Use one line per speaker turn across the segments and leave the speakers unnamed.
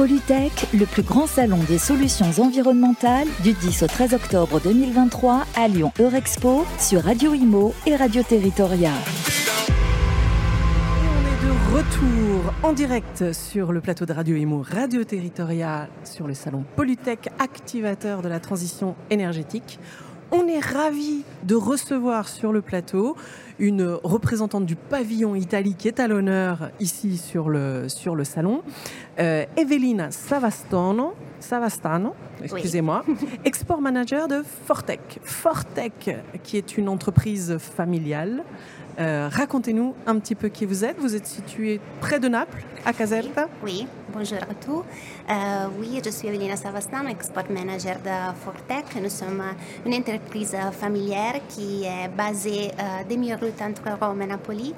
Polytech, le plus grand salon des solutions environnementales du 10 au 13 octobre 2023 à Lyon Eurexpo sur Radio Imo et Radio Territoria.
On est de retour en direct sur le plateau de Radio Imo, Radio Territoria, sur le salon Polytech, activateur de la transition énergétique. On est ravi de recevoir sur le plateau une représentante du pavillon Italie qui est à l'honneur ici sur le, sur le salon, euh, Evelina Savastano, Savastano excusez-moi, export manager de Fortec. Fortec, qui est une entreprise familiale. Euh, Racontez-nous un petit peu qui vous êtes. Vous êtes situé près de Naples, à Caserta.
Oui, bonjour à tous. Euh, oui, je suis Evelina Savastano, export manager de Fortec. Nous sommes une entreprise familière qui est basée euh, demi-route entre Rome et Napoli.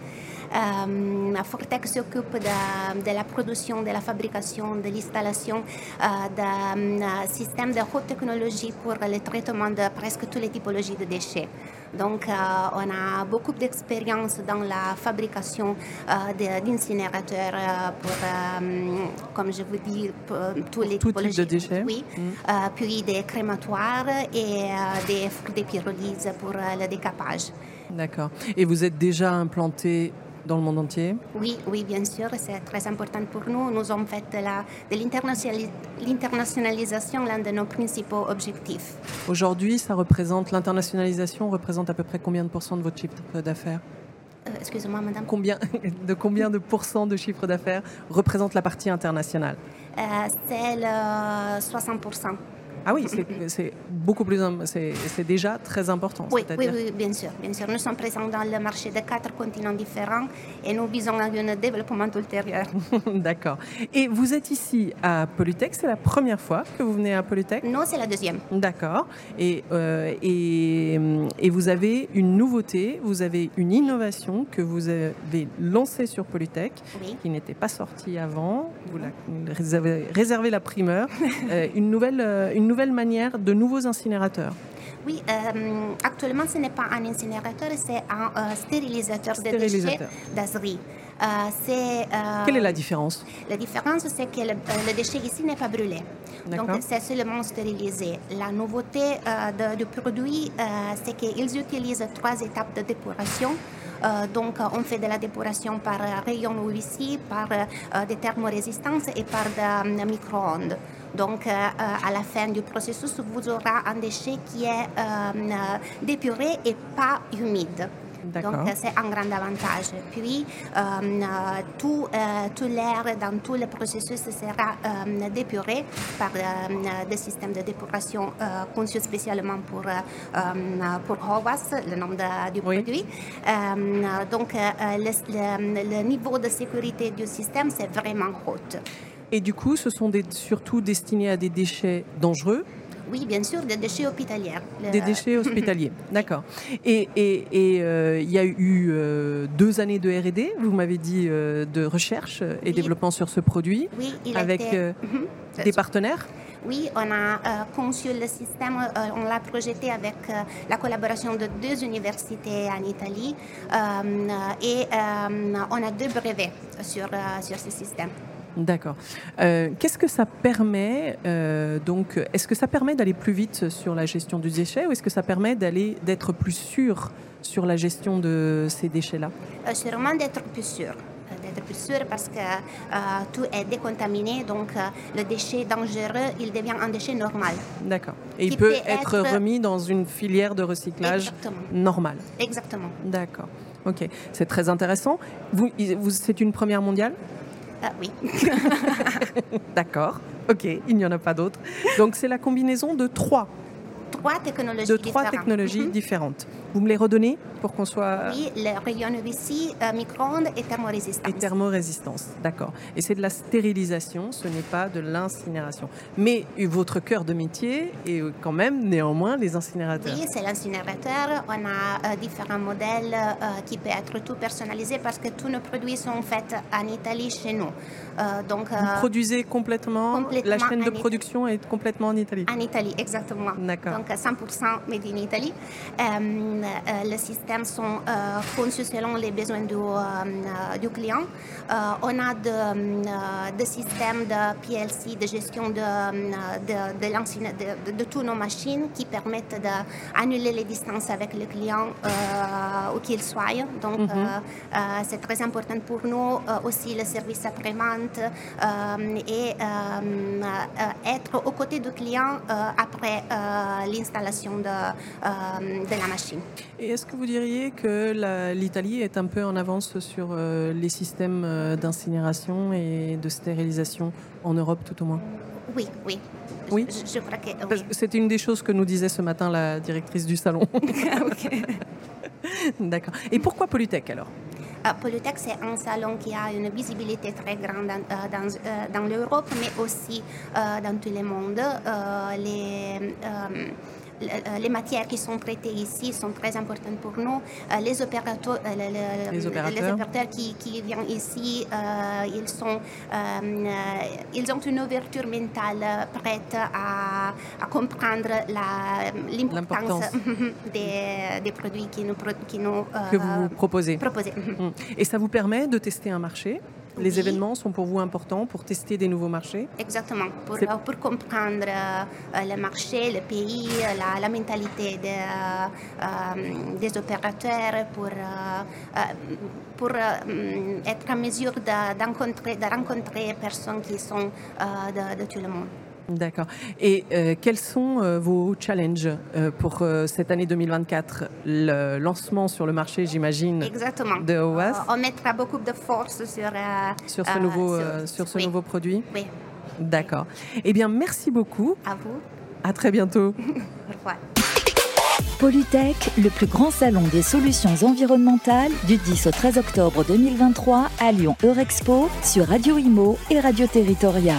Euh, Fortec s'occupe de, de, la production, de la fabrication, de l'installation euh, d'un euh, système de haute technologie pour le traitement de presque toutes les typologies de déchets. Donc, euh, on a beaucoup d'expérience dans la fabrication euh, d'incinérateurs euh, pour, comme je vous dis, pour, tous les
Tout
typologies.
type de déchets.
Oui.
Mm.
puis des crématoires et des fours de pyrolyse pour le décapage.
D'accord. Et vous êtes déjà implanté dans le monde entier
Oui, oui, bien sûr, c'est très important pour nous. Nous avons fait de l'internationalisation l'un de nos principaux objectifs.
Aujourd'hui, ça représente l'internationalisation représente à peu près combien de pourcents de votre chiffre d'affaires
Euh, Excusez-moi, madame.
Combien de combien de pourcents de chiffre d'affaires représente la partie internationale?
Euh, c'est le 60%.
Ah oui, c'est- beaucoup plus, c'est déjà très important.
Oui, oui, bien sûr, bien sûr. Nous sommes présents dans le marché de quatre continents différents et nous visons à un développement ultérieur.
D'accord. Et vous êtes ici à Polytech, c'est la première fois que vous venez à Polytech?
Non, c'est la deuxième.
D'accord. Et, euh, et, et vous avez une nouveauté, vous avez une innovation que vous avez lancée sur Polytech,
Oui.
qui n'était pas sortie avant. Vous, la, vous avez réservé la primeur. Euh, une, nouvelle, euh, une nouvelle manière de nouveaux incinérateurs.
Oui, euh, actuellement, ce n'est pas un incinérateur, c'est un euh, stérilisateur, de déchets d'azerie. Euh,
Quelle est la différence?
La différence, c'est que le, le déchet ici n'est pas brûlé. Donc, c'est seulement stérilisé. La nouveauté de- du produit, c'est qu'ils utilisent trois étapes de dépuration. Euh, donc, euh, on fait de la dépuration par euh, rayon UVC, par des thermorésistances et par des micro-ondes. Donc, euh, euh, à la fin du processus, vous aurez un déchet qui est euh, dépuré et pas humide. Donc, c'est un grand avantage. Puis, euh, tout, euh, tout l'air dans tout le processus sera euh, dépuré par des systèmes de dépuration conçus spécialement pour, pour HOVAS, le nom de- du
Oui.
produit. Donc, le, le- le niveau de sécurité du système, c'est vraiment haut.
Et du coup, ce sont des, surtout destinés à des déchets dangereux,
Oui, bien sûr, des déchets hospitaliers.
Des déchets hospitaliers. D'accord. Et et- et, euh, il y a eu euh, deux années de R&D, vous m'avez dit, euh, de recherche et
Oui.
développement sur ce produit,
Oui, il
avec euh,
Mhm.
des partenaires.
Oui, on a euh, conçu le système, euh, on l'a projeté avec euh, la collaboration de deux universités en Italie euh, euh, et euh, on a deux brevets sur, euh, sur ce système.
D'accord. Euh, Qu'est-ce que ça permet euh, donc Est-ce que ça permet d'aller plus vite sur la gestion du déchet ou est-ce que ça permet d'aller d'être plus sûr sur la gestion de ces déchets-là?
Euh, sûrement d'être plus sûr. D'être plus sûr parce que euh, tout est décontaminé, donc euh, le déchet dangereux, il devient un déchet normal.
D'accord. Et il peut
peut
être
être-
remis dans une filière de recyclage
Exactement.
normale.
Exactement.
D'accord. Ok, c'est très intéressant. Vous, vous- c'est une première mondiale?
Euh, oui.
D'accord. Ok, il n'y en a pas d'autres. Donc c'est la combinaison de trois,
Trois technologies
de trois
différentes.
technologies
Mhm.
différentes. Vous me les redonnez pour qu'on soit
Oui, le rayon UVC, euh, micro-ondes et thermorésistance.
et thermorésistance. D'accord. Et c'est de la stérilisation, ce n'est pas de l'incinération. Mais votre cœur de métier est quand même néanmoins les incinérateurs.
Oui, c'est l'incinérateur. On a euh, différents modèles euh, qui peuvent être tout personnalisés parce que tous nos produits sont faits en Italie chez nous. Euh, donc,
Vous produisez complètement,
complètement
la chaîne de production est complètement en Italie?
en Italie, exactement.
D'accord.
Donc, 100% made in Italy. les systèmes sont conçus selon les besoins du, du client. on a des systèmes de PLC, de gestion de, de, de, de, toutes nos machines qui permettent d'annuler les distances avec le client où qu'il soit. Donc, mhm. c'est très important pour nous aussi le service après-vente et être aux côtés du client après l'installation de, de, la machine.
Et est-ce que vous diriez que l'Italie est un peu en avance sur les systèmes d'incinération et de stérilisation en Europe tout au moins?
Oui, oui.
Oui?
Je, crois que
C'était une des choses que nous disait ce matin la directrice du salon. D'accord. Et pourquoi Polytech alors?
Polytech, c'est un salon qui a une visibilité très grande dans, uh, dans, uh, dans l'Europe, mais aussi dans tout le monde. euh, les matières qui sont traitées ici sont très importantes pour nous. Euh, les opérateurs,
euh, les, opérateurs.
qui, qui, viennent ici, ils, sont, ils ont une ouverture mentale prête à, à comprendre l'importance des, des, produits qui nous, qui nous
que vous proposez.
proposez.
Et ça vous permet de tester un marché les événements sont pour vous importants pour tester des nouveaux marchés?
Exactement, pour, pour comprendre euh, le marché, le pays, la, la mentalité de, euh, des opérateurs, pour, euh, pour être en mesure de, rencontrer, de rencontrer des personnes qui sont de, de tout le monde.
D'accord. Et euh, quels sont euh, vos challenges euh, pour cette année 2024 Le lancement sur le marché, j'imagine,
Exactement.
de OAS
On mettra beaucoup de force sur,
sur ce, nouveau, sur, ce nouveau produit?
Oui.
D'accord. Eh bien, merci beaucoup.
À vous.
À très bientôt.
Au revoir.
Polytech, le plus grand salon des solutions environnementales du 10 au 13 octobre 2023 à Lyon Eurexpo sur Radio Imo et Radio Territoria.